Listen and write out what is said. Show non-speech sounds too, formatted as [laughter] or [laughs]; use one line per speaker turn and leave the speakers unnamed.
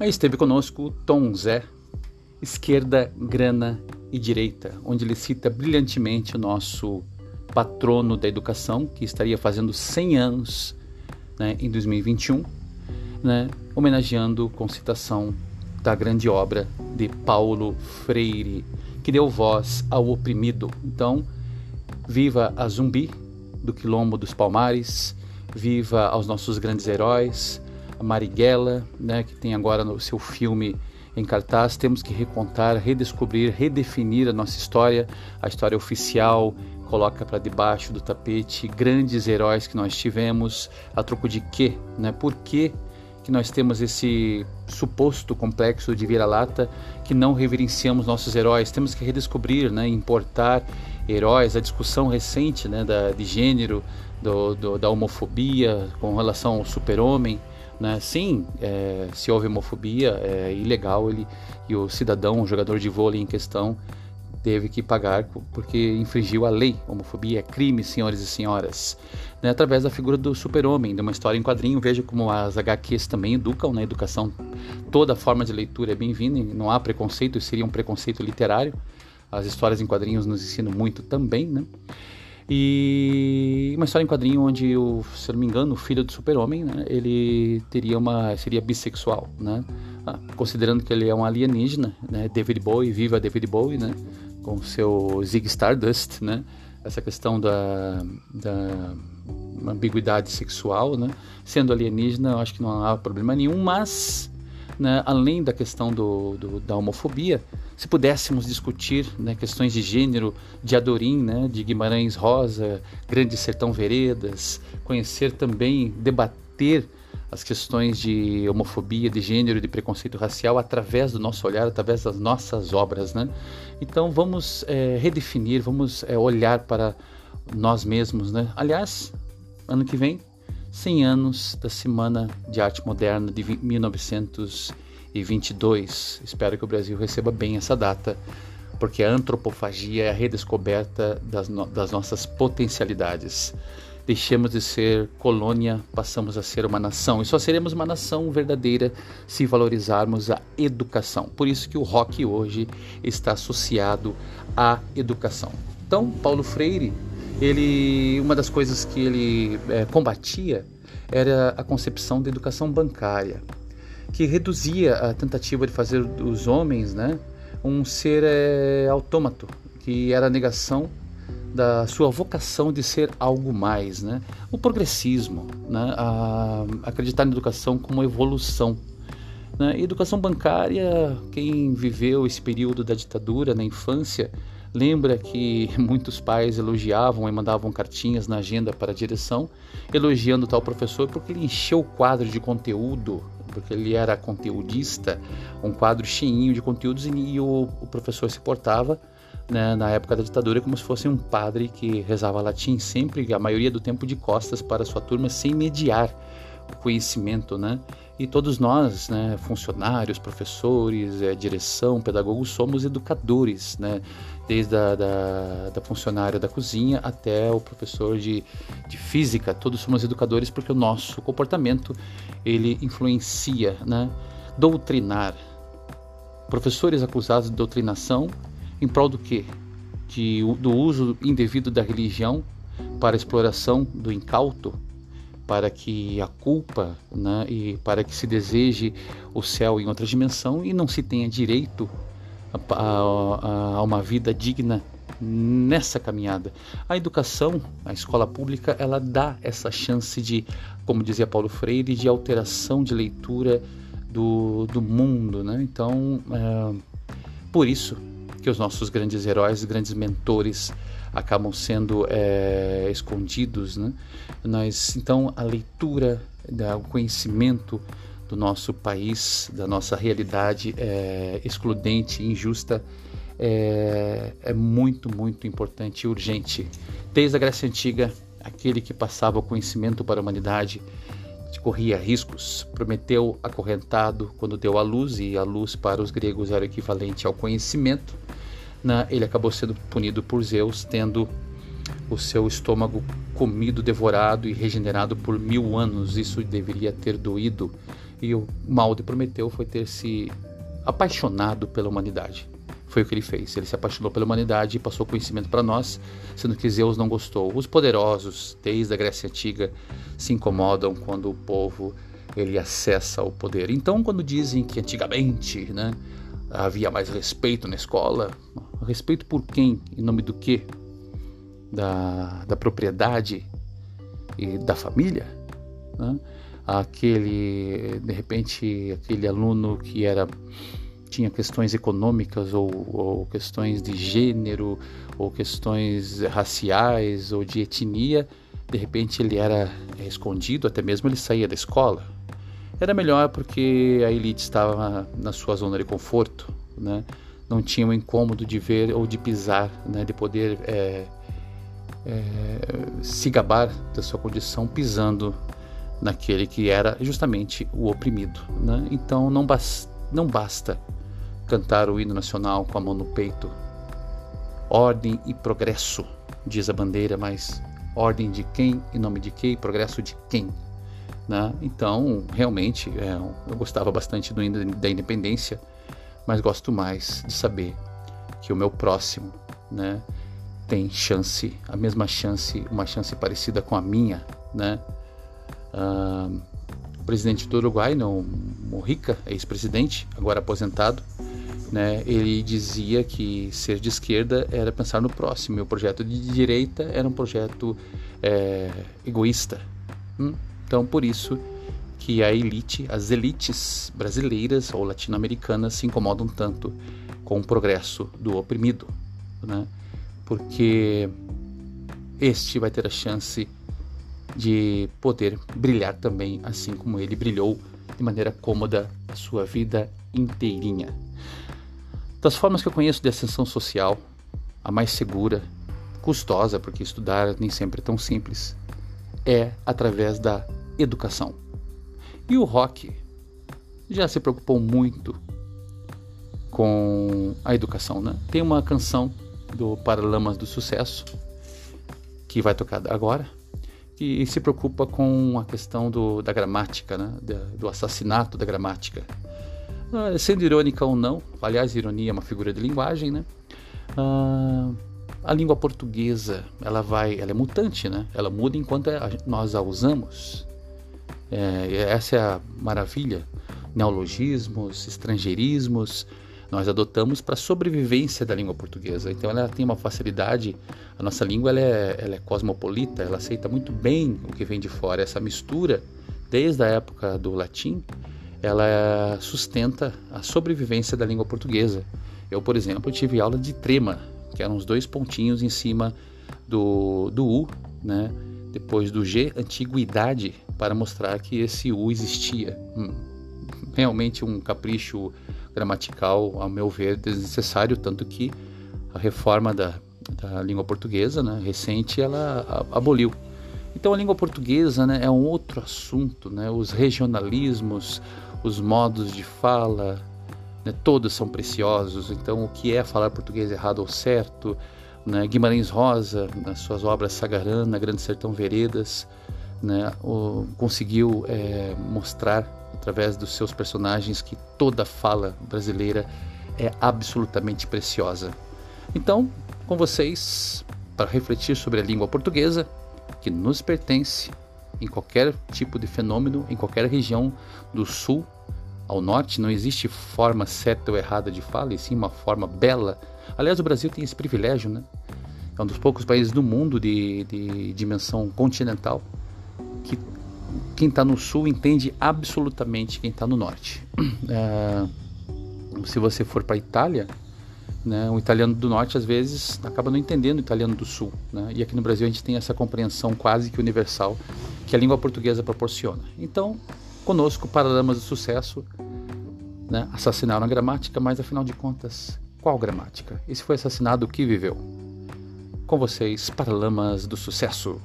Aí esteve conosco Tom Zé, Esquerda, Grana e Direita, onde ele cita brilhantemente o nosso patrono da educação, que estaria fazendo 100 anos né, em 2021, né, homenageando com citação da grande obra de Paulo Freire, que deu voz ao oprimido. Então, viva a Zumbi do Quilombo dos Palmares, viva aos nossos grandes heróis, a Marighella, né, que tem agora no seu filme em cartaz. Temos que recontar, redescobrir, redefinir a nossa história, a história oficial, coloca para debaixo do tapete grandes heróis que nós tivemos, a troco de quê? Né? Por que, que nós temos esse suposto complexo de vira-lata que não reverenciamos nossos heróis? Temos que redescobrir, né? importar heróis, a discussão recente né? da, de gênero, do, do, da homofobia com relação ao super-homem. Né? Sim, é, se houve homofobia, é ilegal ele e o cidadão, o jogador de vôlei em questão, teve que pagar porque infringiu a lei. Homofobia é crime, senhores e senhoras. Né, através da figura do super-homem, de uma história em quadrinho, veja como as HQs também educam, né? Educação, toda forma de leitura é bem-vinda, não há preconceito, seria um preconceito literário. As histórias em quadrinhos nos ensinam muito também, né? E uma história em quadrinho onde, o, se não me engano, o filho do super-homem, né, ele teria uma, seria bissexual, né? Ah, considerando que ele é um alienígena, né? David Bowie, viva David Bowie, né? com seu Zig Stardust, né? Essa questão da, da ambiguidade sexual, né? Sendo alienígena, eu acho que não há problema nenhum, mas né, além da questão do, do, da homofobia, se pudéssemos discutir né, questões de gênero, de Adorim, né, de Guimarães Rosa, Grande Sertão Veredas, conhecer também, debater as questões de homofobia, de gênero, de preconceito racial através do nosso olhar, através das nossas obras, né? Então vamos é, redefinir, vamos é, olhar para nós mesmos, né? Aliás, ano que vem, 100 anos da Semana de Arte Moderna de 1922. Espero que o Brasil receba bem essa data, porque a antropofagia é a redescoberta das, no das nossas potencialidades deixemos de ser colônia, passamos a ser uma nação. E só seremos uma nação verdadeira se valorizarmos a educação. Por isso que o rock hoje está associado à educação. Então, Paulo Freire, ele, uma das coisas que ele é, combatia era a concepção da educação bancária, que reduzia a tentativa de fazer dos homens, né, um ser é, autômato, que era a negação da sua vocação de ser algo mais, né? O progressismo, né? A, acreditar na educação como evolução. Né? Educação bancária, quem viveu esse período da ditadura na infância, lembra que [laughs] muitos pais elogiavam e mandavam cartinhas na agenda para a direção, elogiando tal professor porque ele encheu o quadro de conteúdo, porque ele era conteudista, um quadro cheinho de conteúdos e, e o, o professor se portava né, na época da ditadura como se fosse um padre que rezava latim sempre, a maioria do tempo de costas para sua turma, sem mediar o conhecimento, né? E todos nós, né, funcionários, professores, é, direção, pedagogos, somos educadores, né? Desde a da, da funcionária da cozinha até o professor de, de física, todos somos educadores porque o nosso comportamento ele influencia, né? Doutrinar. Professores acusados de doutrinação em prol do quê? De, do uso indevido da religião para exploração do incauto, para que a culpa né, e para que se deseje o céu em outra dimensão e não se tenha direito a, a, a uma vida digna nessa caminhada. A educação, a escola pública, ela dá essa chance de, como dizia Paulo Freire, de alteração de leitura do, do mundo. Né? Então, é, por isso, que os nossos grandes heróis, grandes mentores acabam sendo é, escondidos, né? Nós, então, a leitura, o conhecimento do nosso país, da nossa realidade é, excludente, injusta, é, é muito, muito importante e urgente. Desde a Grécia Antiga, aquele que passava o conhecimento para a humanidade corria riscos. Prometeu acorrentado quando deu a luz, e a luz para os gregos era equivalente ao conhecimento ele acabou sendo punido por Zeus, tendo o seu estômago comido, devorado e regenerado por mil anos. Isso deveria ter doído E o mal de Prometeu foi ter se apaixonado pela humanidade. Foi o que ele fez. Ele se apaixonou pela humanidade e passou conhecimento para nós, sendo que Zeus não gostou. Os poderosos, desde a Grécia Antiga, se incomodam quando o povo ele acessa o poder. Então, quando dizem que antigamente né, havia mais respeito na escola, respeito por quem? Em nome do quê? Da, da propriedade e da família? Né? Aquele, de repente, aquele aluno que era tinha questões econômicas ou, ou, questões de gênero ou questões raciais ou de etnia, de repente ele era escondido, até mesmo ele saía da escola. Era melhor porque a elite estava na sua zona de conforto, né? não tinha o incômodo de ver ou de pisar, né? de poder é, é, se gabar da sua condição pisando naquele que era justamente o oprimido. Né? Então não, bas não basta cantar o hino nacional com a mão no peito. Ordem e progresso, diz a bandeira, mas ordem de quem, em nome de quem, progresso de quem? Né? Então, realmente, é, eu gostava bastante do hino da independência, mas gosto mais de saber que o meu próximo né, tem chance, a mesma chance, uma chance parecida com a minha. Né? Uh, o presidente do Uruguai, não, Morrica, ex-presidente, agora aposentado, né, ele dizia que ser de esquerda era pensar no próximo, e o projeto de direita era um projeto é, egoísta. Hum? Então, por isso que a elite, as elites brasileiras ou latino-americanas se incomodam tanto com o progresso do oprimido, né? Porque este vai ter a chance de poder brilhar também, assim como ele brilhou de maneira cômoda a sua vida inteirinha. Das formas que eu conheço de ascensão social, a mais segura, custosa, porque estudar nem sempre é tão simples, é através da educação. E o rock já se preocupou muito com a educação, né? Tem uma canção do Paralamas do Sucesso que vai tocar agora, que se preocupa com a questão do, da gramática, né? do assassinato da gramática. Ah, sendo irônica ou não, aliás, ironia é uma figura de linguagem, né? Ah, a língua portuguesa, ela vai, ela é mutante, né? Ela muda enquanto nós a usamos. É, essa é a maravilha. Neologismos, estrangeirismos, nós adotamos para a sobrevivência da língua portuguesa. Então ela tem uma facilidade, a nossa língua ela é, ela é cosmopolita, ela aceita muito bem o que vem de fora. Essa mistura, desde a época do latim, ela sustenta a sobrevivência da língua portuguesa. Eu, por exemplo, tive aula de trema, que eram os dois pontinhos em cima do, do U, né? depois do G, antiguidade, para mostrar que esse U existia. Hum, realmente um capricho gramatical, ao meu ver, desnecessário, tanto que a reforma da, da língua portuguesa, né, recente, ela aboliu. Então a língua portuguesa né, é um outro assunto, né, os regionalismos, os modos de fala, né, todos são preciosos. Então o que é falar português errado ou certo, né, Guimarães Rosa, nas suas obras Sagarana, Grande Sertão Veredas, né, o, conseguiu é, mostrar através dos seus personagens que toda fala brasileira é absolutamente preciosa. Então, com vocês, para refletir sobre a língua portuguesa, que nos pertence em qualquer tipo de fenômeno, em qualquer região do sul ao norte, não existe forma certa ou errada de fala, e sim uma forma bela. Aliás, o Brasil tem esse privilégio, né? É um dos poucos países do mundo de, de dimensão continental que quem está no sul entende absolutamente quem está no norte. [clears throat] É, se você for para a Itália, né, o italiano do norte às vezes acaba não entendendo o italiano do sul. Né? E aqui no Brasil a gente tem essa compreensão quase que universal que a língua portuguesa proporciona. Então, conosco, Paralamas do Sucesso, né, assassinaram a gramática, mas afinal de contas, qual gramática? Esse foi assassinado o que viveu? Com vocês, Paralamas do Sucesso.